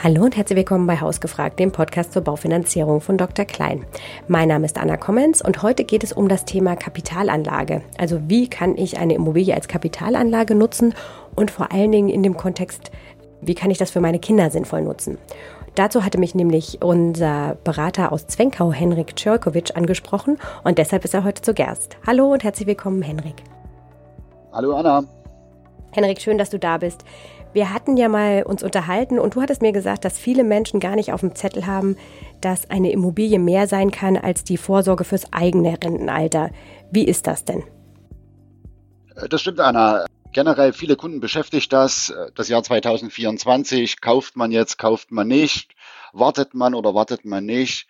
Hallo und herzlich willkommen bei Hausgefragt, dem Podcast zur Baufinanzierung von Dr. Klein. Mein Name ist Anna Kommens und heute geht es um das Thema Kapitalanlage. Also wie kann ich eine Immobilie als Kapitalanlage nutzen und vor allen Dingen in dem Kontext, wie kann ich das für meine Kinder sinnvoll nutzen? Dazu hatte mich nämlich unser Berater aus Zwenkau, Henrik Czörkowitsch, angesprochen und deshalb ist er heute zu Gerst. Hallo und herzlich willkommen, Henrik. Hallo Anna. Henrik, schön, dass du da bist. Wir hatten ja mal uns unterhalten und du hattest mir gesagt, dass viele Menschen gar nicht auf dem Zettel haben, dass eine Immobilie mehr sein kann als die Vorsorge fürs eigene Rentenalter. Wie ist das denn? Das stimmt, Anna. Generell viele Kunden beschäftigt das. Das Jahr 2024 kauft man jetzt, kauft man nicht, wartet man oder wartet man nicht.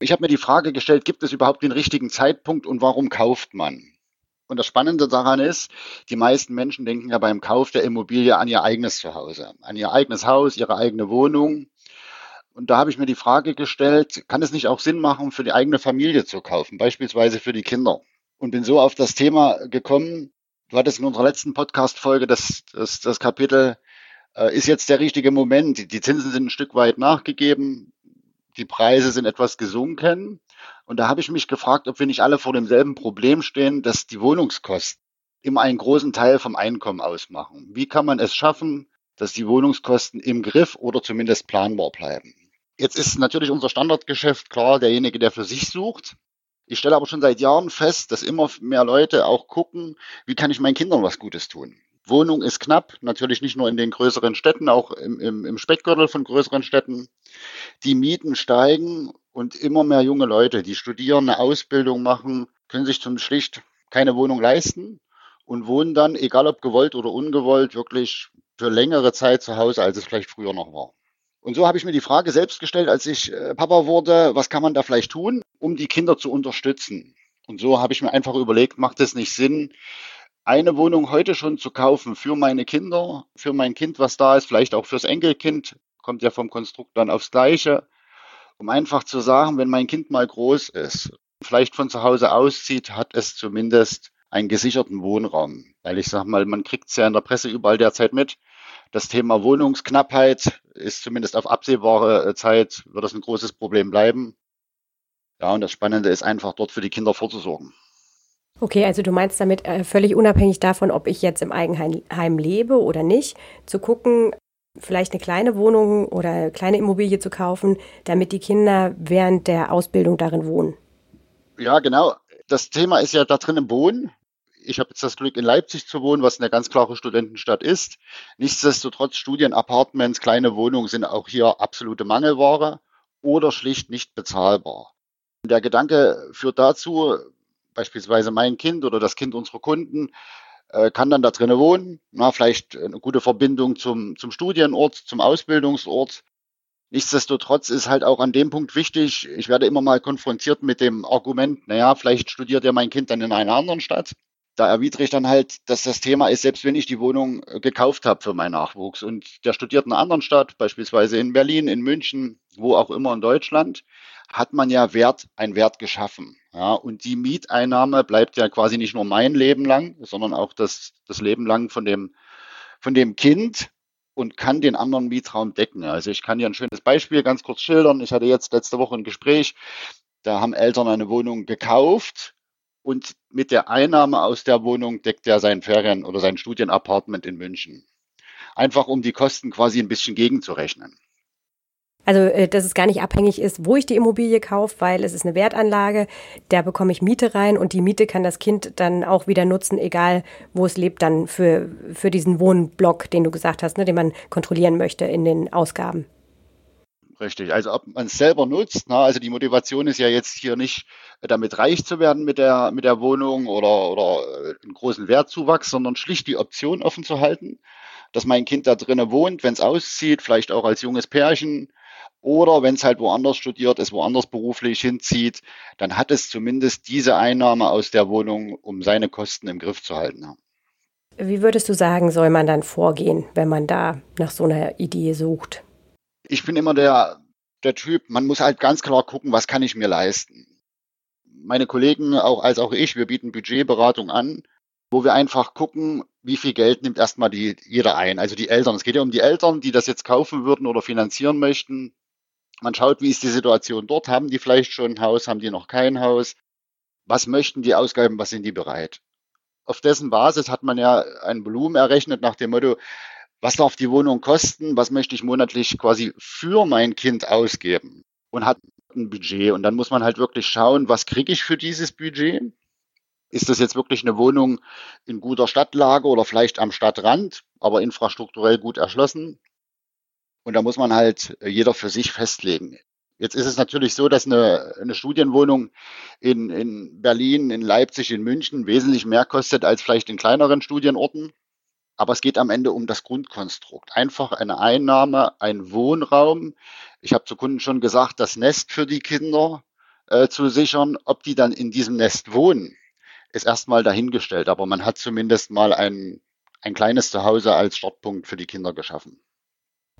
Ich habe mir die Frage gestellt, gibt es überhaupt den richtigen Zeitpunkt und warum kauft man? Und das Spannende daran ist, die meisten Menschen denken ja beim Kauf der Immobilie an ihr eigenes Zuhause, an ihr eigenes Haus, ihre eigene Wohnung. Und da habe ich mir die Frage gestellt, kann es nicht auch Sinn machen, für die eigene Familie zu kaufen, beispielsweise für die Kinder? Und bin so auf das Thema gekommen. Du hattest in unserer letzten Podcast-Folge das, das, das Kapitel, äh, ist jetzt der richtige Moment. Die, die Zinsen sind ein Stück weit nachgegeben. Die Preise sind etwas gesunken. Und da habe ich mich gefragt, ob wir nicht alle vor demselben Problem stehen, dass die Wohnungskosten immer einen großen Teil vom Einkommen ausmachen. Wie kann man es schaffen, dass die Wohnungskosten im Griff oder zumindest planbar bleiben? Jetzt ist natürlich unser Standardgeschäft klar derjenige, der für sich sucht. Ich stelle aber schon seit Jahren fest, dass immer mehr Leute auch gucken, wie kann ich meinen Kindern was Gutes tun. Wohnung ist knapp, natürlich nicht nur in den größeren Städten, auch im, im, im Speckgürtel von größeren Städten. Die Mieten steigen und immer mehr junge Leute, die studieren, eine Ausbildung machen, können sich zum schlicht keine Wohnung leisten und wohnen dann, egal ob gewollt oder ungewollt, wirklich für längere Zeit zu Hause, als es vielleicht früher noch war. Und so habe ich mir die Frage selbst gestellt, als ich äh, Papa wurde, was kann man da vielleicht tun, um die Kinder zu unterstützen? Und so habe ich mir einfach überlegt, macht es nicht Sinn, eine Wohnung heute schon zu kaufen für meine Kinder, für mein Kind, was da ist, vielleicht auch fürs Enkelkind, kommt ja vom Konstrukt dann aufs Gleiche, um einfach zu sagen, wenn mein Kind mal groß ist, vielleicht von zu Hause auszieht, hat es zumindest einen gesicherten Wohnraum. Weil ich sage mal, man kriegt es ja in der Presse überall derzeit mit. Das Thema Wohnungsknappheit ist zumindest auf absehbare Zeit, wird das ein großes Problem bleiben. Ja, und das Spannende ist einfach dort für die Kinder vorzusorgen. Okay, also du meinst damit äh, völlig unabhängig davon, ob ich jetzt im Eigenheim lebe oder nicht, zu gucken, vielleicht eine kleine Wohnung oder eine kleine Immobilie zu kaufen, damit die Kinder während der Ausbildung darin wohnen. Ja, genau. Das Thema ist ja da drin im Wohnen. Ich habe jetzt das Glück, in Leipzig zu wohnen, was eine ganz klare Studentenstadt ist. Nichtsdestotrotz, Studienapartments, kleine Wohnungen sind auch hier absolute Mangelware oder schlicht nicht bezahlbar. Der Gedanke führt dazu, beispielsweise mein Kind oder das Kind unserer Kunden, äh, kann dann da drinnen wohnen, na, vielleicht eine gute Verbindung zum, zum Studienort, zum Ausbildungsort. Nichtsdestotrotz ist halt auch an dem Punkt wichtig, ich werde immer mal konfrontiert mit dem Argument, naja, vielleicht studiert ja mein Kind dann in einer anderen Stadt. Da erwidere ich dann halt, dass das Thema ist, selbst wenn ich die Wohnung äh, gekauft habe für meinen Nachwuchs und der studiert in einer anderen Stadt, beispielsweise in Berlin, in München, wo auch immer in Deutschland, hat man ja Wert, ein Wert geschaffen. Ja, und die Mieteinnahme bleibt ja quasi nicht nur mein Leben lang, sondern auch das, das Leben lang von dem, von dem Kind und kann den anderen Mietraum decken. Also ich kann dir ein schönes Beispiel ganz kurz schildern. Ich hatte jetzt letzte Woche ein Gespräch, da haben Eltern eine Wohnung gekauft und mit der Einnahme aus der Wohnung deckt er sein Ferien- oder sein Studienapartment in München. Einfach um die Kosten quasi ein bisschen gegenzurechnen. Also, äh, dass es gar nicht abhängig ist, wo ich die Immobilie kaufe, weil es ist eine Wertanlage, da bekomme ich Miete rein und die Miete kann das Kind dann auch wieder nutzen, egal wo es lebt, dann für, für diesen Wohnblock, den du gesagt hast, ne, den man kontrollieren möchte in den Ausgaben. Richtig, also ob man es selber nutzt, na, also die Motivation ist ja jetzt hier nicht damit reich zu werden mit der, mit der Wohnung oder, oder äh, einen großen Wertzuwachs, sondern schlicht die Option offen zu halten, dass mein Kind da drinnen wohnt, wenn es auszieht, vielleicht auch als junges Pärchen, oder wenn es halt woanders studiert, es woanders beruflich hinzieht, dann hat es zumindest diese Einnahme aus der Wohnung, um seine Kosten im Griff zu halten. Wie würdest du sagen, soll man dann vorgehen, wenn man da nach so einer Idee sucht? Ich bin immer der, der Typ, man muss halt ganz klar gucken, was kann ich mir leisten. Meine Kollegen, auch als auch ich, wir bieten Budgetberatung an. wo wir einfach gucken, wie viel Geld nimmt erstmal die, jeder ein. Also die Eltern. Es geht ja um die Eltern, die das jetzt kaufen würden oder finanzieren möchten. Man schaut, wie ist die Situation dort? Haben die vielleicht schon ein Haus? Haben die noch kein Haus? Was möchten die ausgeben? Was sind die bereit? Auf dessen Basis hat man ja ein Volumen errechnet nach dem Motto, was darf die Wohnung kosten? Was möchte ich monatlich quasi für mein Kind ausgeben? Und hat ein Budget. Und dann muss man halt wirklich schauen, was kriege ich für dieses Budget? Ist das jetzt wirklich eine Wohnung in guter Stadtlage oder vielleicht am Stadtrand, aber infrastrukturell gut erschlossen? Und da muss man halt jeder für sich festlegen. Jetzt ist es natürlich so, dass eine, eine Studienwohnung in, in Berlin, in Leipzig, in München wesentlich mehr kostet als vielleicht in kleineren Studienorten. Aber es geht am Ende um das Grundkonstrukt. Einfach eine Einnahme, ein Wohnraum. Ich habe zu Kunden schon gesagt, das Nest für die Kinder äh, zu sichern. Ob die dann in diesem Nest wohnen, ist erstmal dahingestellt. Aber man hat zumindest mal ein, ein kleines Zuhause als Startpunkt für die Kinder geschaffen.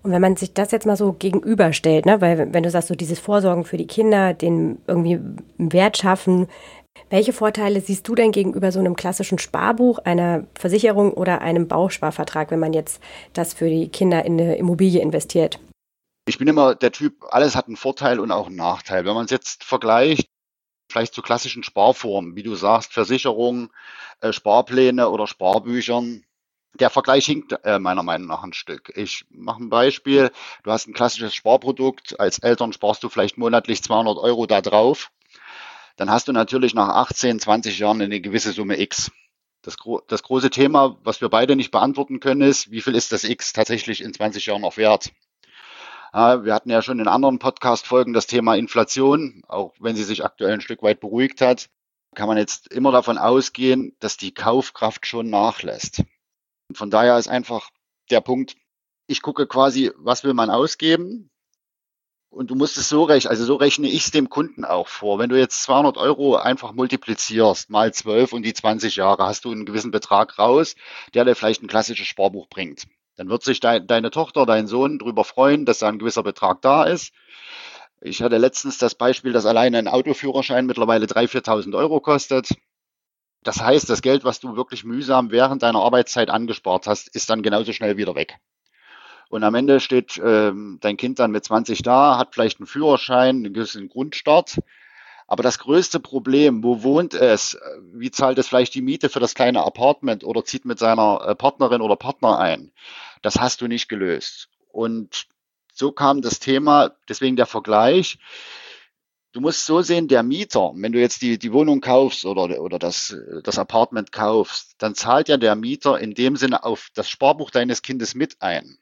Und wenn man sich das jetzt mal so gegenüberstellt, ne, weil wenn du sagst, so dieses Vorsorgen für die Kinder, den irgendwie Wert schaffen, welche Vorteile siehst du denn gegenüber so einem klassischen Sparbuch, einer Versicherung oder einem Bausparvertrag, wenn man jetzt das für die Kinder in eine Immobilie investiert? Ich bin immer der Typ, alles hat einen Vorteil und auch einen Nachteil. Wenn man es jetzt vergleicht, vielleicht zu klassischen Sparformen, wie du sagst, Versicherungen, äh, Sparpläne oder Sparbüchern, der Vergleich hinkt äh, meiner Meinung nach ein Stück. Ich mache ein Beispiel. Du hast ein klassisches Sparprodukt. Als Eltern sparst du vielleicht monatlich 200 Euro da drauf. Dann hast du natürlich nach 18, 20 Jahren eine gewisse Summe X. Das, gro das große Thema, was wir beide nicht beantworten können, ist, wie viel ist das X tatsächlich in 20 Jahren noch wert? Wir hatten ja schon in anderen Podcast-Folgen das Thema Inflation, auch wenn sie sich aktuell ein Stück weit beruhigt hat, kann man jetzt immer davon ausgehen, dass die Kaufkraft schon nachlässt. Von daher ist einfach der Punkt, ich gucke quasi, was will man ausgeben? Und du musst es so rechnen, also so rechne ich es dem Kunden auch vor. Wenn du jetzt 200 Euro einfach multiplizierst, mal 12 und die 20 Jahre, hast du einen gewissen Betrag raus, der dir vielleicht ein klassisches Sparbuch bringt. Dann wird sich de deine Tochter, dein Sohn darüber freuen, dass da ein gewisser Betrag da ist. Ich hatte letztens das Beispiel, dass alleine ein Autoführerschein mittlerweile 3.000, 4.000 Euro kostet. Das heißt, das Geld, was du wirklich mühsam während deiner Arbeitszeit angespart hast, ist dann genauso schnell wieder weg. Und am Ende steht ähm, dein Kind dann mit 20 da, hat vielleicht einen Führerschein, einen gewissen Grundstart. Aber das größte Problem, wo wohnt es? Wie zahlt es vielleicht die Miete für das kleine Apartment oder zieht mit seiner äh, Partnerin oder Partner ein? Das hast du nicht gelöst. Und so kam das Thema, deswegen der Vergleich du musst so sehen, der Mieter, wenn du jetzt die, die Wohnung kaufst oder, oder das, das Apartment kaufst, dann zahlt ja der Mieter in dem Sinne auf das Sparbuch deines Kindes mit ein.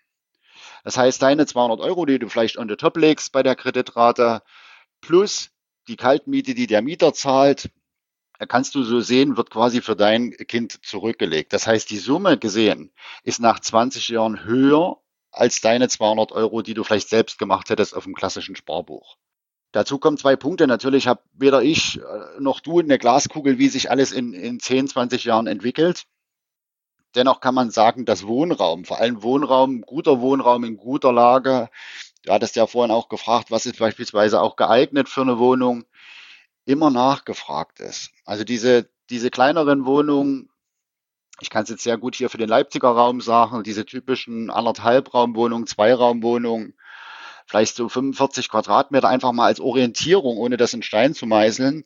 Das heißt, deine 200 Euro, die du vielleicht on the top legst bei der Kreditrate, plus die Kaltmiete, die der Mieter zahlt, kannst du so sehen, wird quasi für dein Kind zurückgelegt. Das heißt, die Summe gesehen ist nach 20 Jahren höher als deine 200 Euro, die du vielleicht selbst gemacht hättest auf dem klassischen Sparbuch. Dazu kommen zwei Punkte. Natürlich habe weder ich äh, noch du eine Glaskugel, wie sich alles in, in 10, 20 Jahren entwickelt. Dennoch kann man sagen, dass Wohnraum, vor allem Wohnraum, guter Wohnraum in guter Lage, du hattest ja vorhin auch gefragt, was ist beispielsweise auch geeignet für eine Wohnung, immer nachgefragt ist. Also diese, diese kleineren Wohnungen, ich kann es jetzt sehr gut hier für den Leipziger Raum sagen, diese typischen anderthalb Raumwohnungen, Zweiraumwohnungen, vielleicht so 45 Quadratmeter einfach mal als Orientierung, ohne das in Stein zu meißeln,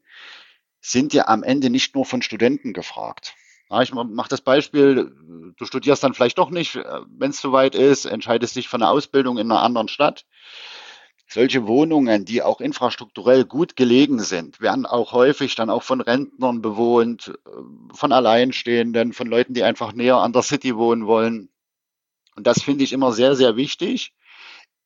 sind ja am Ende nicht nur von Studenten gefragt. Ja, ich mache das Beispiel, du studierst dann vielleicht doch nicht, äh, wenn es soweit ist, entscheidest dich für eine Ausbildung in einer anderen Stadt. Solche Wohnungen, die auch infrastrukturell gut gelegen sind, werden auch häufig dann auch von Rentnern bewohnt, äh, von Alleinstehenden, von Leuten, die einfach näher an der City wohnen wollen. Und das finde ich immer sehr, sehr wichtig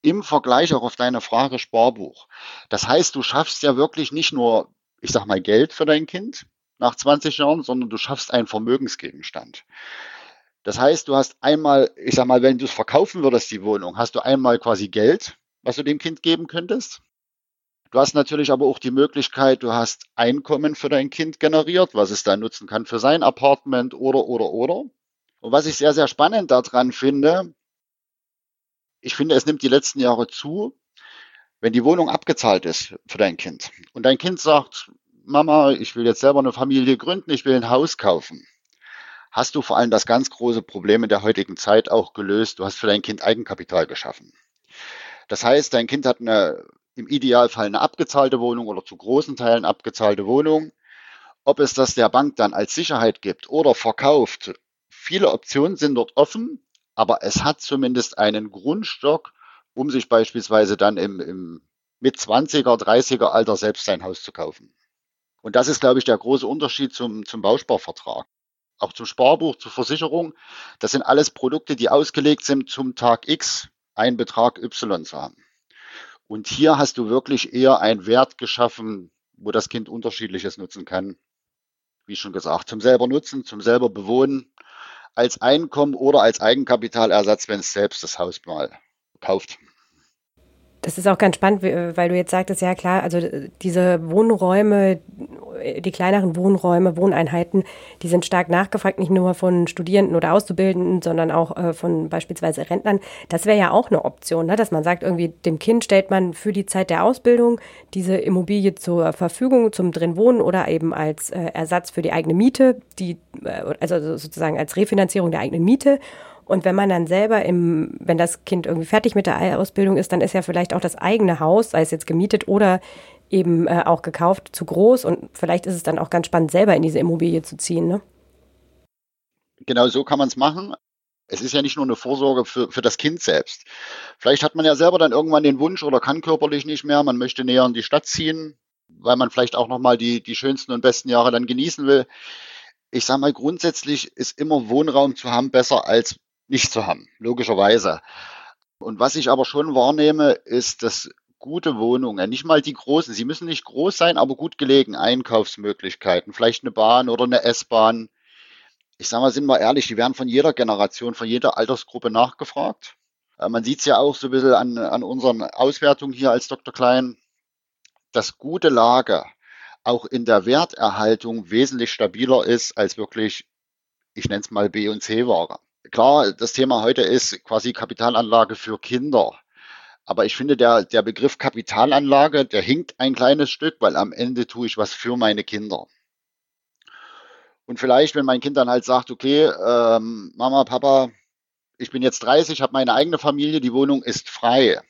im Vergleich auch auf deine Frage Sparbuch. Das heißt, du schaffst ja wirklich nicht nur, ich sag mal, Geld für dein Kind nach 20 Jahren, sondern du schaffst einen Vermögensgegenstand. Das heißt, du hast einmal, ich sag mal, wenn du es verkaufen würdest, die Wohnung, hast du einmal quasi Geld, was du dem Kind geben könntest. Du hast natürlich aber auch die Möglichkeit, du hast Einkommen für dein Kind generiert, was es dann nutzen kann für sein Apartment oder, oder, oder. Und was ich sehr, sehr spannend daran finde, ich finde, es nimmt die letzten Jahre zu, wenn die Wohnung abgezahlt ist für dein Kind und dein Kind sagt, Mama, ich will jetzt selber eine Familie gründen, ich will ein Haus kaufen, hast du vor allem das ganz große Problem in der heutigen Zeit auch gelöst. Du hast für dein Kind Eigenkapital geschaffen. Das heißt, dein Kind hat eine, im Idealfall eine abgezahlte Wohnung oder zu großen Teilen abgezahlte Wohnung. Ob es das der Bank dann als Sicherheit gibt oder verkauft, viele Optionen sind dort offen, aber es hat zumindest einen Grundstock, um sich beispielsweise dann im, im mit 20er, 30er Alter selbst sein Haus zu kaufen. Und das ist, glaube ich, der große Unterschied zum, zum Bausparvertrag auch zum Sparbuch, zur Versicherung. Das sind alles Produkte, die ausgelegt sind zum Tag X einen Betrag Y zu haben. Und hier hast du wirklich eher einen Wert geschaffen, wo das Kind unterschiedliches nutzen kann. Wie schon gesagt, zum selber nutzen, zum selber bewohnen, als Einkommen oder als Eigenkapitalersatz, wenn es selbst das Haus mal kauft. Das ist auch ganz spannend, weil du jetzt sagtest, ja klar, also diese Wohnräume, die kleineren Wohnräume, Wohneinheiten, die sind stark nachgefragt, nicht nur von Studierenden oder Auszubildenden, sondern auch äh, von beispielsweise Rentnern. Das wäre ja auch eine Option, ne? dass man sagt, irgendwie dem Kind stellt man für die Zeit der Ausbildung diese Immobilie zur Verfügung zum drin wohnen oder eben als äh, Ersatz für die eigene Miete, die, äh, also sozusagen als Refinanzierung der eigenen Miete. Und wenn man dann selber im, wenn das Kind irgendwie fertig mit der Ausbildung ist, dann ist ja vielleicht auch das eigene Haus, sei es jetzt gemietet oder eben äh, auch gekauft, zu groß. Und vielleicht ist es dann auch ganz spannend, selber in diese Immobilie zu ziehen. Ne? Genau so kann man es machen. Es ist ja nicht nur eine Vorsorge für, für das Kind selbst. Vielleicht hat man ja selber dann irgendwann den Wunsch oder kann körperlich nicht mehr, man möchte näher in die Stadt ziehen, weil man vielleicht auch nochmal die, die schönsten und besten Jahre dann genießen will. Ich sage mal, grundsätzlich ist immer Wohnraum zu haben besser als nicht zu haben, logischerweise. Und was ich aber schon wahrnehme, ist, dass gute Wohnungen, nicht mal die großen, sie müssen nicht groß sein, aber gut gelegen, Einkaufsmöglichkeiten, vielleicht eine Bahn oder eine S-Bahn. Ich sage mal, sind wir ehrlich, die werden von jeder Generation, von jeder Altersgruppe nachgefragt. Äh, man sieht es ja auch so ein bisschen an, an unseren Auswertungen hier als Dr. Klein, dass gute Lage auch in der Werterhaltung wesentlich stabiler ist als wirklich, ich nenne es mal B- und C-Ware. Klar, das Thema heute ist quasi Kapitalanlage für Kinder. Aber ich finde, der, der Begriff Kapitalanlage, der hinkt ein kleines Stück, weil am Ende tue ich was für meine Kinder. Und vielleicht, wenn mein Kind dann halt sagt, okay, ähm, Mama, Papa, ich bin jetzt 30, habe meine eigene Familie, die Wohnung ist frei.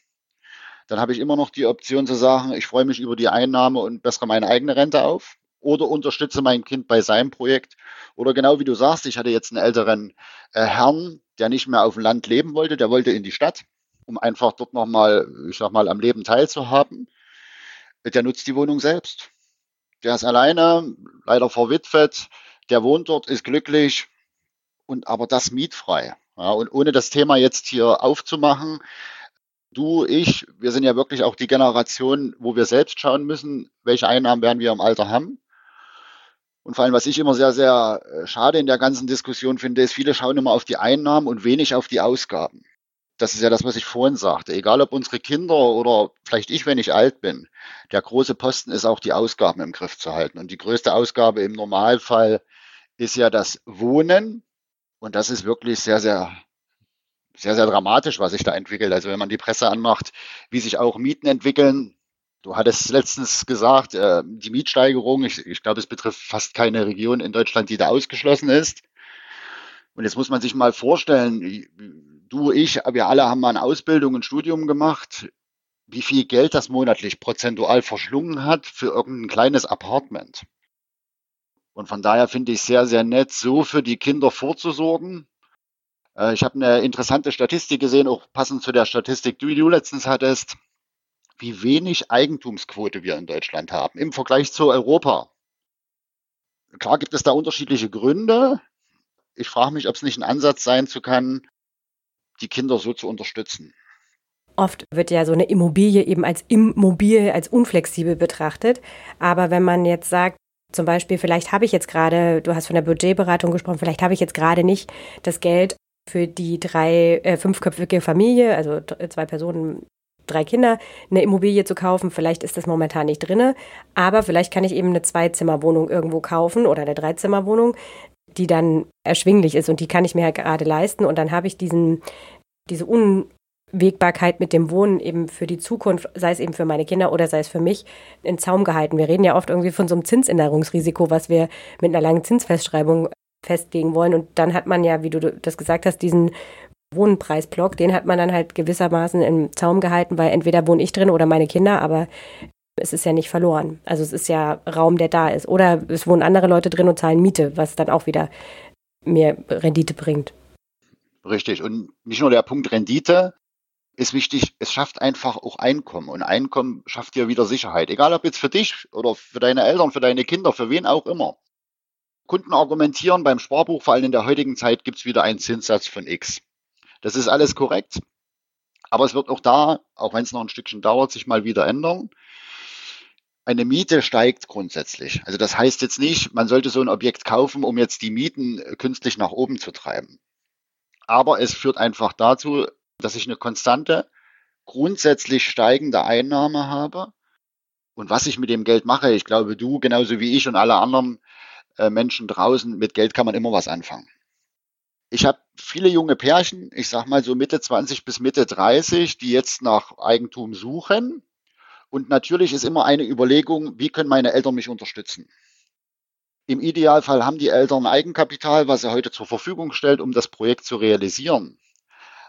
Dann habe ich immer noch die Option zu sagen, ich freue mich über die Einnahme und bessere meine eigene Rente auf oder unterstütze mein Kind bei seinem Projekt. Oder genau wie du sagst, ich hatte jetzt einen älteren äh, Herrn, der nicht mehr auf dem Land leben wollte, der wollte in die Stadt, um einfach dort nochmal, ich sag mal, am Leben teilzuhaben. Der nutzt die Wohnung selbst. Der ist alleine, leider verwitwet, der wohnt dort, ist glücklich und aber das mietfrei. Ja, und ohne das Thema jetzt hier aufzumachen, du, ich, wir sind ja wirklich auch die Generation, wo wir selbst schauen müssen, welche Einnahmen werden wir im Alter haben. Und vor allem, was ich immer sehr, sehr äh, schade in der ganzen Diskussion finde, ist, viele schauen immer auf die Einnahmen und wenig auf die Ausgaben. Das ist ja das, was ich vorhin sagte. Egal ob unsere Kinder oder vielleicht ich, wenn ich alt bin, der große Posten ist auch die Ausgaben im Griff zu halten. Und die größte Ausgabe im Normalfall ist ja das Wohnen. Und das ist wirklich sehr, sehr, sehr, sehr dramatisch, was sich da entwickelt. Also wenn man die Presse anmacht, wie sich auch Mieten entwickeln, Du hattest letztens gesagt, äh, die Mietsteigerung, ich, ich glaube, es betrifft fast keine Region in Deutschland, die da ausgeschlossen ist. Und jetzt muss man sich mal vorstellen, du, ich, wir alle haben mal eine Ausbildung, ein Studium gemacht, wie viel Geld das monatlich prozentual verschlungen hat für irgendein kleines Apartment. Und von daher finde ich sehr, sehr nett, so für die Kinder vorzusorgen. Äh, ich habe eine interessante Statistik gesehen, auch passend zu der Statistik, die du letztens hattest wie wenig Eigentumsquote wir in Deutschland haben im Vergleich zu Europa. Klar gibt es da unterschiedliche Gründe. Ich frage mich, ob es nicht ein Ansatz sein zu kann, die Kinder so zu unterstützen. Oft wird ja so eine Immobilie eben als immobil, als unflexibel betrachtet. Aber wenn man jetzt sagt, zum Beispiel, vielleicht habe ich jetzt gerade, du hast von der Budgetberatung gesprochen, vielleicht habe ich jetzt gerade nicht das Geld für die drei, äh, fünfköpfige Familie, also zwei Personen drei Kinder, eine Immobilie zu kaufen. Vielleicht ist das momentan nicht drinne, aber vielleicht kann ich eben eine Zweizimmerwohnung irgendwo kaufen oder eine Dreizimmerwohnung, die dann erschwinglich ist und die kann ich mir halt gerade leisten und dann habe ich diesen, diese Unwägbarkeit mit dem Wohnen eben für die Zukunft, sei es eben für meine Kinder oder sei es für mich, in Zaum gehalten. Wir reden ja oft irgendwie von so einem Zinsänderungsrisiko, was wir mit einer langen Zinsfestschreibung festlegen wollen. Und dann hat man ja, wie du das gesagt hast, diesen Wohnpreisblock, den hat man dann halt gewissermaßen im Zaum gehalten, weil entweder wohne ich drin oder meine Kinder, aber es ist ja nicht verloren. Also es ist ja Raum, der da ist. Oder es wohnen andere Leute drin und zahlen Miete, was dann auch wieder mehr Rendite bringt. Richtig. Und nicht nur der Punkt Rendite ist wichtig, es schafft einfach auch Einkommen. Und Einkommen schafft dir wieder Sicherheit. Egal ob jetzt für dich oder für deine Eltern, für deine Kinder, für wen auch immer. Kunden argumentieren beim Sparbuch, vor allem in der heutigen Zeit, gibt es wieder einen Zinssatz von X. Das ist alles korrekt. Aber es wird auch da, auch wenn es noch ein Stückchen dauert, sich mal wieder ändern. Eine Miete steigt grundsätzlich. Also das heißt jetzt nicht, man sollte so ein Objekt kaufen, um jetzt die Mieten künstlich nach oben zu treiben. Aber es führt einfach dazu, dass ich eine konstante, grundsätzlich steigende Einnahme habe. Und was ich mit dem Geld mache, ich glaube, du genauso wie ich und alle anderen äh, Menschen draußen, mit Geld kann man immer was anfangen. Ich habe viele junge Pärchen, ich sag mal so Mitte 20 bis Mitte 30, die jetzt nach Eigentum suchen. Und natürlich ist immer eine Überlegung, wie können meine Eltern mich unterstützen? Im Idealfall haben die Eltern Eigenkapital, was er heute zur Verfügung stellt, um das Projekt zu realisieren.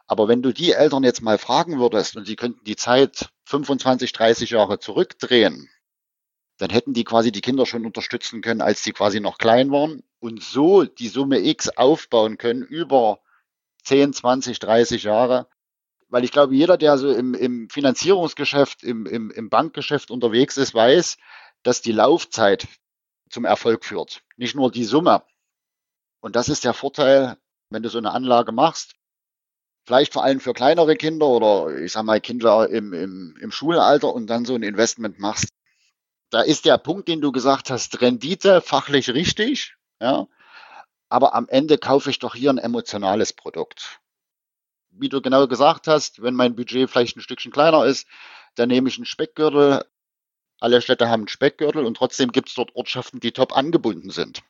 Aber wenn du die Eltern jetzt mal fragen würdest und sie könnten die Zeit 25, 30 Jahre zurückdrehen, dann hätten die quasi die Kinder schon unterstützen können, als sie quasi noch klein waren und so die Summe X aufbauen können über 10, 20, 30 Jahre. Weil ich glaube, jeder, der so im, im Finanzierungsgeschäft, im, im, im Bankgeschäft unterwegs ist, weiß, dass die Laufzeit zum Erfolg führt. Nicht nur die Summe. Und das ist der Vorteil, wenn du so eine Anlage machst. Vielleicht vor allem für kleinere Kinder oder ich sag mal Kinder im, im, im Schulalter und dann so ein Investment machst da ist der Punkt, den du gesagt hast, Rendite fachlich richtig, ja, aber am Ende kaufe ich doch hier ein emotionales Produkt. Wie du genau gesagt hast, wenn mein Budget vielleicht ein Stückchen kleiner ist, dann nehme ich einen Speckgürtel. Alle Städte haben einen Speckgürtel und trotzdem gibt es dort Ortschaften, die top angebunden sind.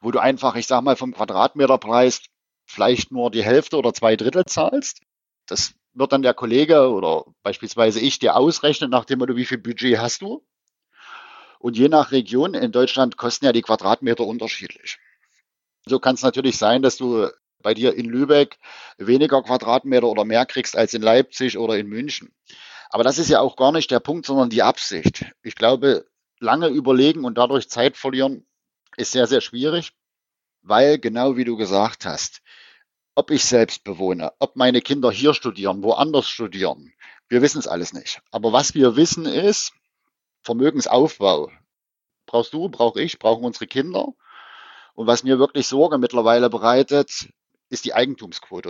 Wo du einfach, ich sag mal, vom Quadratmeterpreis vielleicht nur die Hälfte oder zwei Drittel zahlst. Das wird dann der Kollege oder beispielsweise ich dir ausrechnen, nach dem Motto, wie viel Budget hast du? Und je nach Region in Deutschland kosten ja die Quadratmeter unterschiedlich. So kann es natürlich sein, dass du bei dir in Lübeck weniger Quadratmeter oder mehr kriegst als in Leipzig oder in München. Aber das ist ja auch gar nicht der Punkt, sondern die Absicht. Ich glaube, lange überlegen und dadurch Zeit verlieren ist sehr, sehr schwierig, weil genau wie du gesagt hast, ob ich selbst bewohne, ob meine Kinder hier studieren, woanders studieren, wir wissen es alles nicht. Aber was wir wissen ist, Vermögensaufbau brauchst du, brauche ich, brauchen unsere Kinder. Und was mir wirklich Sorge mittlerweile bereitet, ist die Eigentumsquote.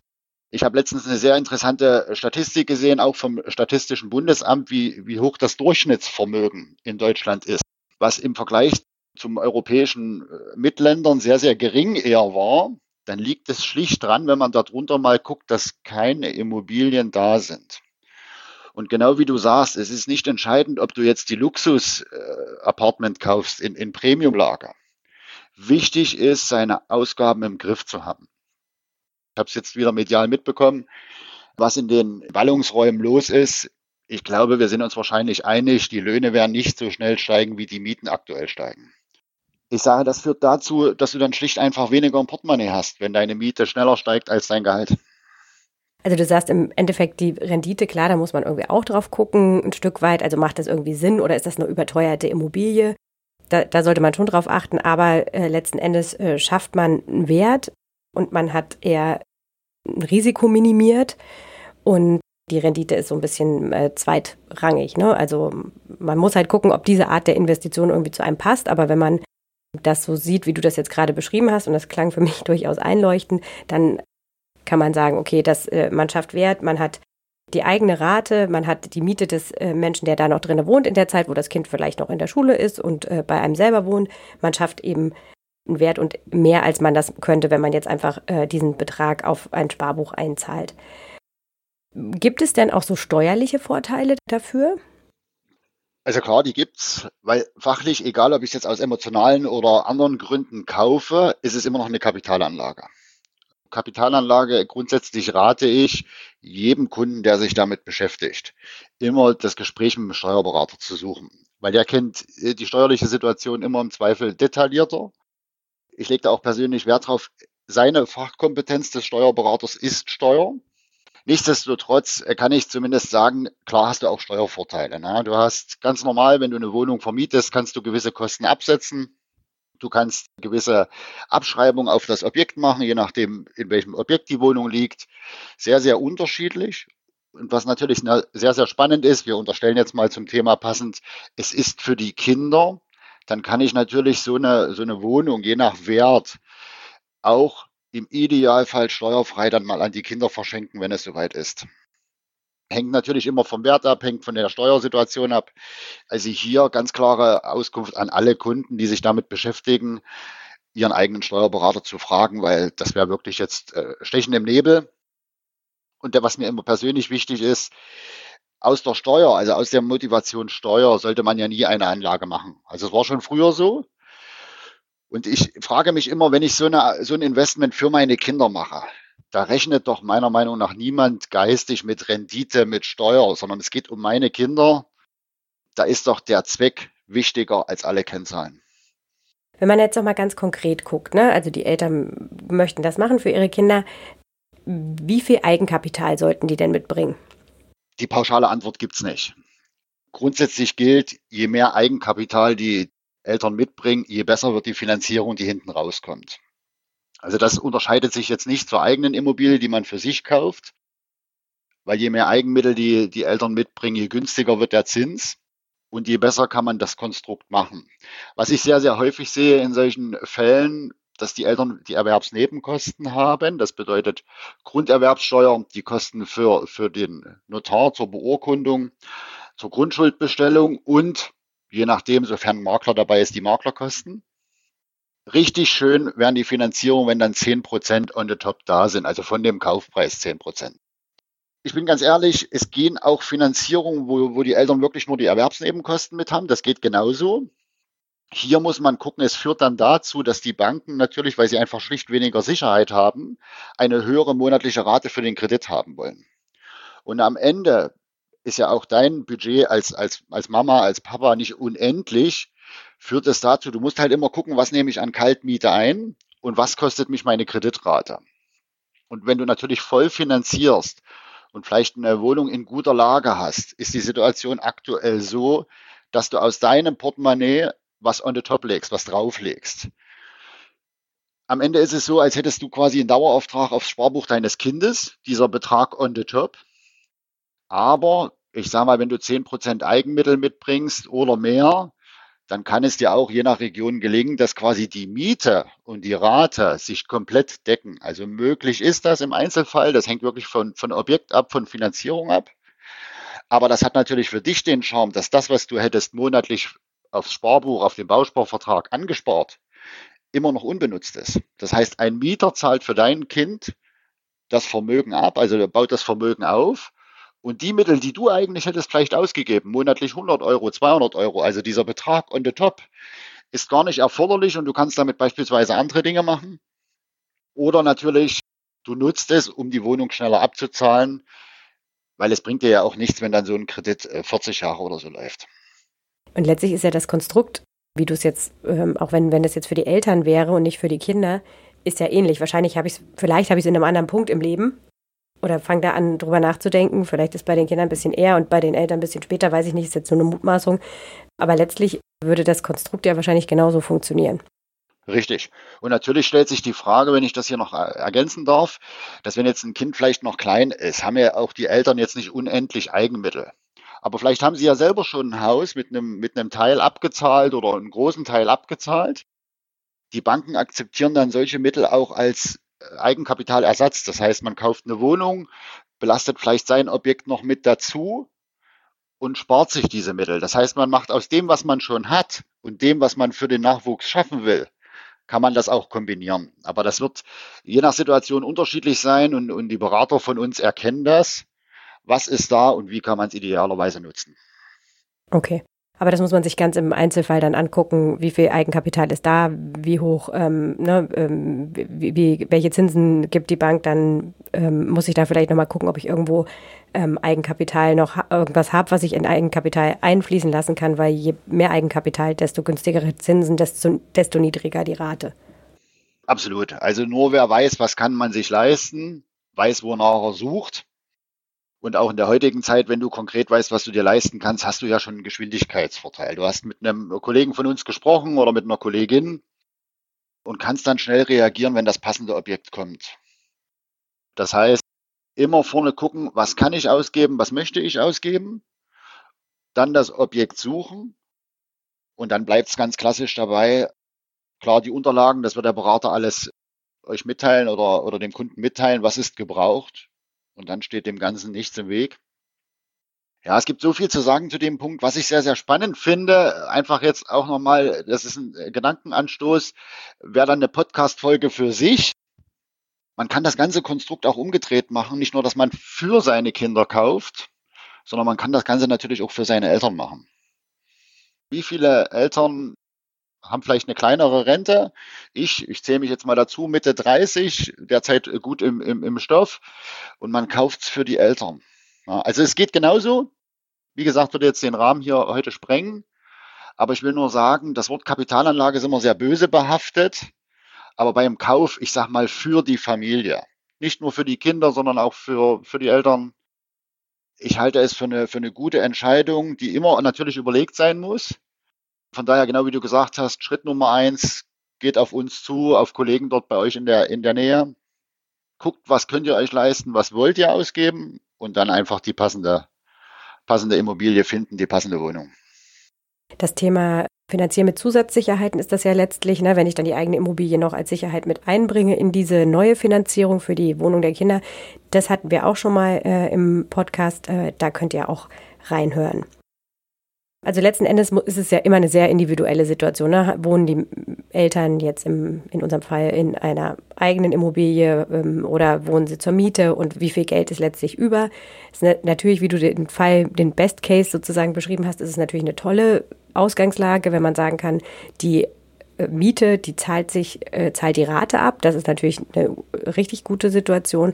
Ich habe letztens eine sehr interessante Statistik gesehen, auch vom Statistischen Bundesamt, wie, wie hoch das Durchschnittsvermögen in Deutschland ist, was im Vergleich zum europäischen äh, Mitländern sehr, sehr gering eher war. Dann liegt es schlicht dran, wenn man darunter mal guckt, dass keine Immobilien da sind. Und genau wie du sagst, es ist nicht entscheidend, ob du jetzt die Luxus-Apartment äh, kaufst in, in Premium-Lager. Wichtig ist, seine Ausgaben im Griff zu haben. Ich habe es jetzt wieder medial mitbekommen, was in den Ballungsräumen los ist. Ich glaube, wir sind uns wahrscheinlich einig, die Löhne werden nicht so schnell steigen, wie die Mieten aktuell steigen. Ich sage, das führt dazu, dass du dann schlicht einfach weniger im Portemonnaie hast, wenn deine Miete schneller steigt als dein Gehalt. Also du sagst im Endeffekt die Rendite, klar, da muss man irgendwie auch drauf gucken, ein Stück weit. Also macht das irgendwie Sinn oder ist das eine überteuerte Immobilie? Da, da sollte man schon drauf achten, aber äh, letzten Endes äh, schafft man einen Wert und man hat eher ein Risiko minimiert und die Rendite ist so ein bisschen äh, zweitrangig. Ne? Also man muss halt gucken, ob diese Art der Investition irgendwie zu einem passt, aber wenn man das so sieht, wie du das jetzt gerade beschrieben hast, und das klang für mich durchaus einleuchtend, dann kann man sagen, okay, das, äh, man schafft Wert, man hat die eigene Rate, man hat die Miete des äh, Menschen, der da noch drin wohnt in der Zeit, wo das Kind vielleicht noch in der Schule ist und äh, bei einem selber wohnt. Man schafft eben einen Wert und mehr, als man das könnte, wenn man jetzt einfach äh, diesen Betrag auf ein Sparbuch einzahlt. Gibt es denn auch so steuerliche Vorteile dafür? Also klar, die gibt's, weil fachlich, egal ob ich es jetzt aus emotionalen oder anderen Gründen kaufe, ist es immer noch eine Kapitalanlage. Kapitalanlage grundsätzlich rate ich jedem Kunden, der sich damit beschäftigt, immer das Gespräch mit dem Steuerberater zu suchen, weil der kennt äh, die steuerliche Situation immer im Zweifel detaillierter. Ich lege da auch persönlich Wert drauf, seine Fachkompetenz des Steuerberaters ist Steuer. Nichtsdestotrotz äh, kann ich zumindest sagen, klar hast du auch Steuervorteile. Ne? Du hast ganz normal, wenn du eine Wohnung vermietest, kannst du gewisse Kosten absetzen. Du kannst gewisse Abschreibungen auf das Objekt machen, je nachdem, in welchem Objekt die Wohnung liegt. Sehr, sehr unterschiedlich. Und was natürlich sehr, sehr spannend ist, wir unterstellen jetzt mal zum Thema passend, es ist für die Kinder, dann kann ich natürlich so eine, so eine Wohnung je nach Wert auch im Idealfall steuerfrei dann mal an die Kinder verschenken, wenn es soweit ist. Hängt natürlich immer vom Wert ab, hängt von der Steuersituation ab. Also hier ganz klare Auskunft an alle Kunden, die sich damit beschäftigen, ihren eigenen Steuerberater zu fragen, weil das wäre wirklich jetzt äh, Stechen im Nebel. Und der, was mir immer persönlich wichtig ist, aus der Steuer, also aus der Motivation Steuer, sollte man ja nie eine Anlage machen. Also es war schon früher so. Und ich frage mich immer, wenn ich so, eine, so ein Investment für meine Kinder mache, da rechnet doch meiner Meinung nach niemand geistig mit Rendite, mit Steuer, sondern es geht um meine Kinder. Da ist doch der Zweck wichtiger als alle Kennzahlen. Wenn man jetzt noch mal ganz konkret guckt, ne? also die Eltern möchten das machen für ihre Kinder, wie viel Eigenkapital sollten die denn mitbringen? Die pauschale Antwort gibt es nicht. Grundsätzlich gilt, je mehr Eigenkapital die Eltern mitbringen, je besser wird die Finanzierung, die hinten rauskommt. Also das unterscheidet sich jetzt nicht zur eigenen Immobilie, die man für sich kauft, weil je mehr Eigenmittel die, die Eltern mitbringen, je günstiger wird der Zins und je besser kann man das Konstrukt machen. Was ich sehr, sehr häufig sehe in solchen Fällen, dass die Eltern die Erwerbsnebenkosten haben. Das bedeutet Grunderwerbssteuer, die Kosten für, für den Notar zur Beurkundung, zur Grundschuldbestellung und je nachdem, sofern ein Makler dabei ist, die Maklerkosten. Richtig schön wären die Finanzierungen, wenn dann 10% on the top da sind, also von dem Kaufpreis 10%. Ich bin ganz ehrlich, es gehen auch Finanzierungen, wo, wo die Eltern wirklich nur die Erwerbsnebenkosten mit haben. Das geht genauso. Hier muss man gucken, es führt dann dazu, dass die Banken natürlich, weil sie einfach schlicht weniger Sicherheit haben, eine höhere monatliche Rate für den Kredit haben wollen. Und am Ende ist ja auch dein Budget als, als, als Mama, als Papa nicht unendlich, führt es dazu, du musst halt immer gucken, was nehme ich an Kaltmiete ein und was kostet mich meine Kreditrate. Und wenn du natürlich voll finanzierst und vielleicht eine Wohnung in guter Lage hast, ist die Situation aktuell so, dass du aus deinem Portemonnaie was on the top legst, was drauflegst. Am Ende ist es so, als hättest du quasi einen Dauerauftrag aufs Sparbuch deines Kindes, dieser Betrag on the top. Aber ich sage mal, wenn du 10% Eigenmittel mitbringst oder mehr, dann kann es dir auch je nach Region gelingen, dass quasi die Miete und die Rate sich komplett decken. Also möglich ist das im Einzelfall. Das hängt wirklich von, von Objekt ab, von Finanzierung ab. Aber das hat natürlich für dich den Charme, dass das, was du hättest monatlich aufs Sparbuch, auf den Bausparvertrag angespart, immer noch unbenutzt ist. Das heißt, ein Mieter zahlt für dein Kind das Vermögen ab, also baut das Vermögen auf und die Mittel, die du eigentlich hättest vielleicht ausgegeben, monatlich 100 Euro, 200 Euro, also dieser Betrag on the top, ist gar nicht erforderlich und du kannst damit beispielsweise andere Dinge machen. Oder natürlich, du nutzt es, um die Wohnung schneller abzuzahlen, weil es bringt dir ja auch nichts, wenn dann so ein Kredit 40 äh, Jahre oder so läuft. Und letztlich ist ja das Konstrukt, wie du es jetzt, ähm, auch wenn, wenn das jetzt für die Eltern wäre und nicht für die Kinder, ist ja ähnlich. Wahrscheinlich habe ich es, vielleicht habe ich es in einem anderen Punkt im Leben oder fange da an, drüber nachzudenken. Vielleicht ist bei den Kindern ein bisschen eher und bei den Eltern ein bisschen später, weiß ich nicht, ist jetzt nur eine Mutmaßung. Aber letztlich würde das Konstrukt ja wahrscheinlich genauso funktionieren. Richtig. Und natürlich stellt sich die Frage, wenn ich das hier noch ergänzen darf, dass wenn jetzt ein Kind vielleicht noch klein ist, haben ja auch die Eltern jetzt nicht unendlich Eigenmittel. Aber vielleicht haben sie ja selber schon ein Haus mit einem, mit einem Teil abgezahlt oder einen großen Teil abgezahlt. Die Banken akzeptieren dann solche Mittel auch als Eigenkapitalersatz. Das heißt, man kauft eine Wohnung, belastet vielleicht sein Objekt noch mit dazu und spart sich diese Mittel. Das heißt, man macht aus dem, was man schon hat und dem, was man für den Nachwuchs schaffen will, kann man das auch kombinieren. Aber das wird je nach Situation unterschiedlich sein und, und die Berater von uns erkennen das. Was ist da und wie kann man es idealerweise nutzen? Okay. Aber das muss man sich ganz im Einzelfall dann angucken, wie viel Eigenkapital ist da, wie hoch, ähm, ne, ähm, wie, wie, welche Zinsen gibt die Bank, dann ähm, muss ich da vielleicht nochmal gucken, ob ich irgendwo ähm, Eigenkapital noch irgendwas habe, was ich in Eigenkapital einfließen lassen kann, weil je mehr Eigenkapital, desto günstigere Zinsen, desto, desto niedriger die Rate. Absolut. Also nur wer weiß, was kann man sich leisten, weiß, wonach er sucht. Und auch in der heutigen Zeit, wenn du konkret weißt, was du dir leisten kannst, hast du ja schon einen Geschwindigkeitsvorteil. Du hast mit einem Kollegen von uns gesprochen oder mit einer Kollegin und kannst dann schnell reagieren, wenn das passende Objekt kommt. Das heißt, immer vorne gucken, was kann ich ausgeben, was möchte ich ausgeben, dann das Objekt suchen und dann bleibt es ganz klassisch dabei, Klar, die Unterlagen, das wird der Berater alles euch mitteilen oder, oder dem Kunden mitteilen, was ist gebraucht. Und dann steht dem Ganzen nichts im Weg. Ja, es gibt so viel zu sagen zu dem Punkt, was ich sehr, sehr spannend finde. Einfach jetzt auch nochmal, das ist ein Gedankenanstoß, wäre dann eine Podcast-Folge für sich. Man kann das ganze Konstrukt auch umgedreht machen. Nicht nur, dass man für seine Kinder kauft, sondern man kann das Ganze natürlich auch für seine Eltern machen. Wie viele Eltern haben vielleicht eine kleinere Rente. Ich, ich zähle mich jetzt mal dazu, Mitte 30, derzeit gut im, im, im Stoff und man kauft es für die Eltern. Ja, also es geht genauso. Wie gesagt, würde jetzt den Rahmen hier heute sprengen. Aber ich will nur sagen, das Wort Kapitalanlage ist immer sehr böse behaftet. Aber beim Kauf, ich sag mal, für die Familie. Nicht nur für die Kinder, sondern auch für, für die Eltern. Ich halte es für eine, für eine gute Entscheidung, die immer natürlich überlegt sein muss von daher, genau wie du gesagt hast, Schritt Nummer eins, geht auf uns zu, auf Kollegen dort bei euch in der, in der Nähe. Guckt, was könnt ihr euch leisten, was wollt ihr ausgeben und dann einfach die passende, passende Immobilie finden, die passende Wohnung. Das Thema Finanzieren mit Zusatzsicherheiten ist das ja letztlich, ne, wenn ich dann die eigene Immobilie noch als Sicherheit mit einbringe in diese neue Finanzierung für die Wohnung der Kinder. Das hatten wir auch schon mal äh, im Podcast. Äh, da könnt ihr auch reinhören. Also letzten Endes ist es ja immer eine sehr individuelle Situation. Ne? Wohnen die Eltern jetzt im, in unserem Fall in einer eigenen Immobilie ähm, oder wohnen sie zur Miete und wie viel Geld ist letztlich über? Ist ne, natürlich, wie du den Fall, den Best Case sozusagen beschrieben hast, ist es natürlich eine tolle Ausgangslage, wenn man sagen kann, die äh, Miete, die zahlt sich, äh, zahlt die Rate ab. Das ist natürlich eine richtig gute Situation.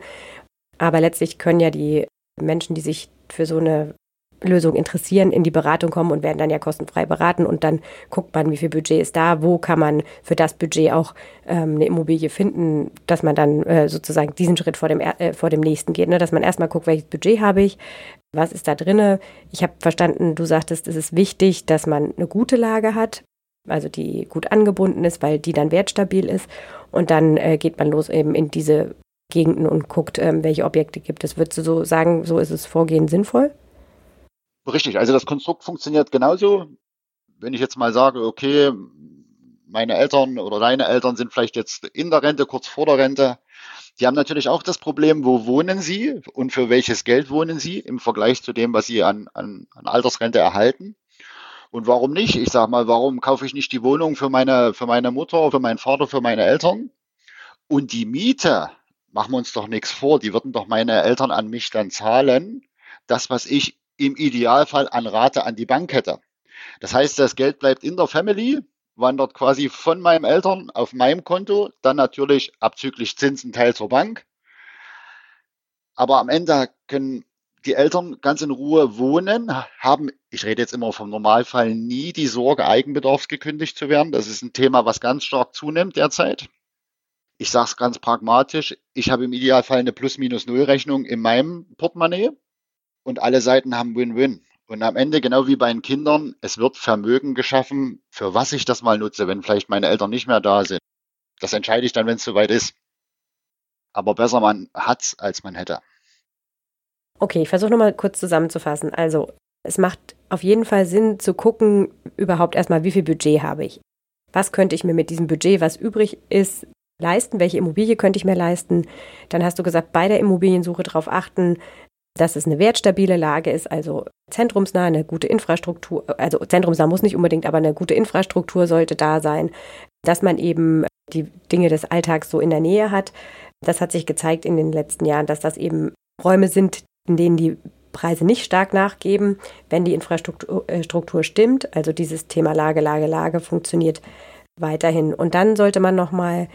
Aber letztlich können ja die Menschen, die sich für so eine Lösung interessieren, in die Beratung kommen und werden dann ja kostenfrei beraten und dann guckt man, wie viel Budget ist da, wo kann man für das Budget auch ähm, eine Immobilie finden, dass man dann äh, sozusagen diesen Schritt vor dem, äh, vor dem nächsten geht, ne? dass man erstmal guckt, welches Budget habe ich, was ist da drinne. Ich habe verstanden, du sagtest, es ist wichtig, dass man eine gute Lage hat, also die gut angebunden ist, weil die dann wertstabil ist und dann äh, geht man los eben in diese Gegenden und guckt, ähm, welche Objekte gibt es. Würdest du so sagen, so ist es Vorgehen sinnvoll? Richtig, also das Konstrukt funktioniert genauso. Wenn ich jetzt mal sage, okay, meine Eltern oder deine Eltern sind vielleicht jetzt in der Rente, kurz vor der Rente, die haben natürlich auch das Problem, wo wohnen sie und für welches Geld wohnen sie im Vergleich zu dem, was sie an, an, an Altersrente erhalten. Und warum nicht? Ich sage mal, warum kaufe ich nicht die Wohnung für meine, für meine Mutter, für meinen Vater, für meine Eltern? Und die Miete, machen wir uns doch nichts vor, die würden doch meine Eltern an mich dann zahlen. Das, was ich im Idealfall an Rate an die Bank hätte. Das heißt, das Geld bleibt in der Family, wandert quasi von meinem Eltern auf meinem Konto, dann natürlich abzüglich Zinsen Teil zur Bank. Aber am Ende können die Eltern ganz in Ruhe wohnen, haben, ich rede jetzt immer vom Normalfall, nie die Sorge, eigenbedarfsgekündigt zu werden. Das ist ein Thema, was ganz stark zunimmt derzeit. Ich sage es ganz pragmatisch, ich habe im Idealfall eine Plus-Minus-Null-Rechnung in meinem Portemonnaie und alle Seiten haben Win-Win. Und am Ende, genau wie bei den Kindern, es wird Vermögen geschaffen, für was ich das mal nutze, wenn vielleicht meine Eltern nicht mehr da sind. Das entscheide ich dann, wenn es soweit ist. Aber besser man hat's, als man hätte. Okay, ich versuche nochmal kurz zusammenzufassen. Also, es macht auf jeden Fall Sinn zu gucken, überhaupt erstmal, wie viel Budget habe ich. Was könnte ich mir mit diesem Budget, was übrig ist, leisten? Welche Immobilie könnte ich mir leisten? Dann hast du gesagt, bei der Immobiliensuche darauf achten, dass es eine wertstabile Lage ist, also zentrumsnah, eine gute Infrastruktur, also zentrumsnah muss nicht unbedingt, aber eine gute Infrastruktur sollte da sein, dass man eben die Dinge des Alltags so in der Nähe hat. Das hat sich gezeigt in den letzten Jahren, dass das eben Räume sind, in denen die Preise nicht stark nachgeben, wenn die Infrastruktur äh, stimmt. Also dieses Thema Lage, Lage, Lage funktioniert weiterhin. Und dann sollte man nochmal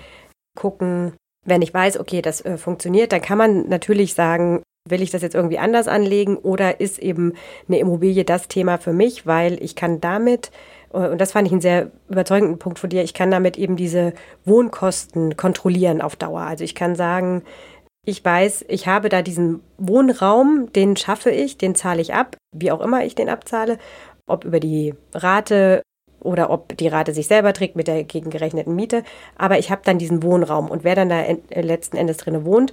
gucken, wenn ich weiß, okay, das äh, funktioniert, dann kann man natürlich sagen, will ich das jetzt irgendwie anders anlegen oder ist eben eine Immobilie das Thema für mich, weil ich kann damit Und das fand ich einen sehr überzeugenden Punkt von dir. Ich kann damit eben diese Wohnkosten kontrollieren auf Dauer. Also ich kann sagen, ich weiß, ich habe da diesen Wohnraum, den schaffe ich, den zahle ich ab, wie auch immer ich den abzahle, ob über die Rate oder ob die Rate sich selber trägt mit der gegengerechneten Miete. Aber ich habe dann diesen Wohnraum und wer dann da letzten Endes drin wohnt,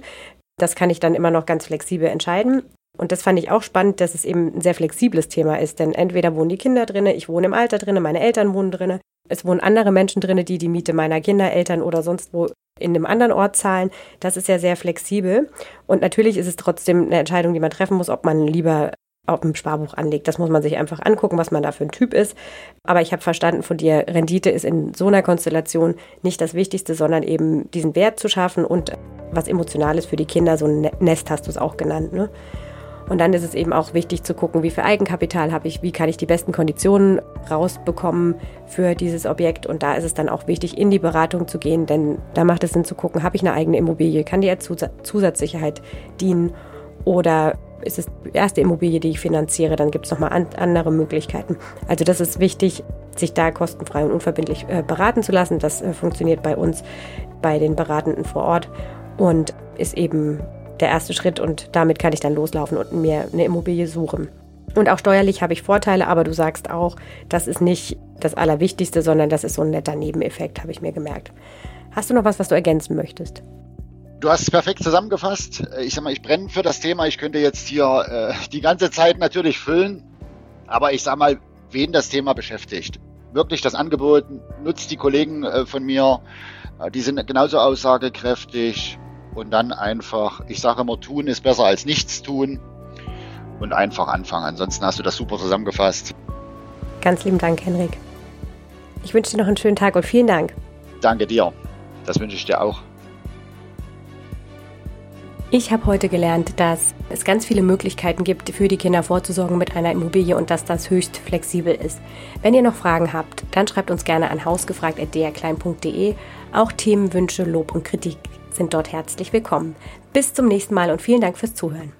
das kann ich dann immer noch ganz flexibel entscheiden. Und das fand ich auch spannend, dass es eben ein sehr flexibles Thema ist, denn entweder wohnen die Kinder drinne, ich wohne im Alter drinne, meine Eltern wohnen drinne, es wohnen andere Menschen drinne, die die Miete meiner Kinder, Eltern oder sonst wo in einem anderen Ort zahlen. Das ist ja sehr flexibel. Und natürlich ist es trotzdem eine Entscheidung, die man treffen muss, ob man lieber auf dem Sparbuch anlegt. Das muss man sich einfach angucken, was man da für ein Typ ist. Aber ich habe verstanden von dir, Rendite ist in so einer Konstellation nicht das Wichtigste, sondern eben diesen Wert zu schaffen und was Emotionales für die Kinder, so ein Nest hast du es auch genannt. Ne? Und dann ist es eben auch wichtig zu gucken, wie viel Eigenkapital habe ich, wie kann ich die besten Konditionen rausbekommen für dieses Objekt. Und da ist es dann auch wichtig, in die Beratung zu gehen, denn da macht es Sinn zu gucken, habe ich eine eigene Immobilie, kann die als Zusatzsicherheit dienen oder ist es die erste Immobilie, die ich finanziere, dann gibt es nochmal an, andere Möglichkeiten. Also das ist wichtig, sich da kostenfrei und unverbindlich äh, beraten zu lassen. Das äh, funktioniert bei uns, bei den Beratenden vor Ort und ist eben der erste Schritt und damit kann ich dann loslaufen und mir eine Immobilie suchen. Und auch steuerlich habe ich Vorteile, aber du sagst auch, das ist nicht das Allerwichtigste, sondern das ist so ein netter Nebeneffekt, habe ich mir gemerkt. Hast du noch was, was du ergänzen möchtest? Du hast es perfekt zusammengefasst. Ich sag mal, ich brenne für das Thema. Ich könnte jetzt hier äh, die ganze Zeit natürlich füllen, aber ich sag mal, wen das Thema beschäftigt. Wirklich das Angebot nutzt die Kollegen äh, von mir. Äh, die sind genauso aussagekräftig und dann einfach, ich sage immer, tun ist besser als nichts tun und einfach anfangen. Ansonsten hast du das super zusammengefasst. Ganz lieben Dank, Henrik. Ich wünsche dir noch einen schönen Tag und vielen Dank. Danke dir. Das wünsche ich dir auch. Ich habe heute gelernt, dass es ganz viele Möglichkeiten gibt, für die Kinder vorzusorgen mit einer Immobilie und dass das höchst flexibel ist. Wenn ihr noch Fragen habt, dann schreibt uns gerne an hausgefragt.drklein.de. Auch Themenwünsche, Lob und Kritik sind dort herzlich willkommen. Bis zum nächsten Mal und vielen Dank fürs Zuhören.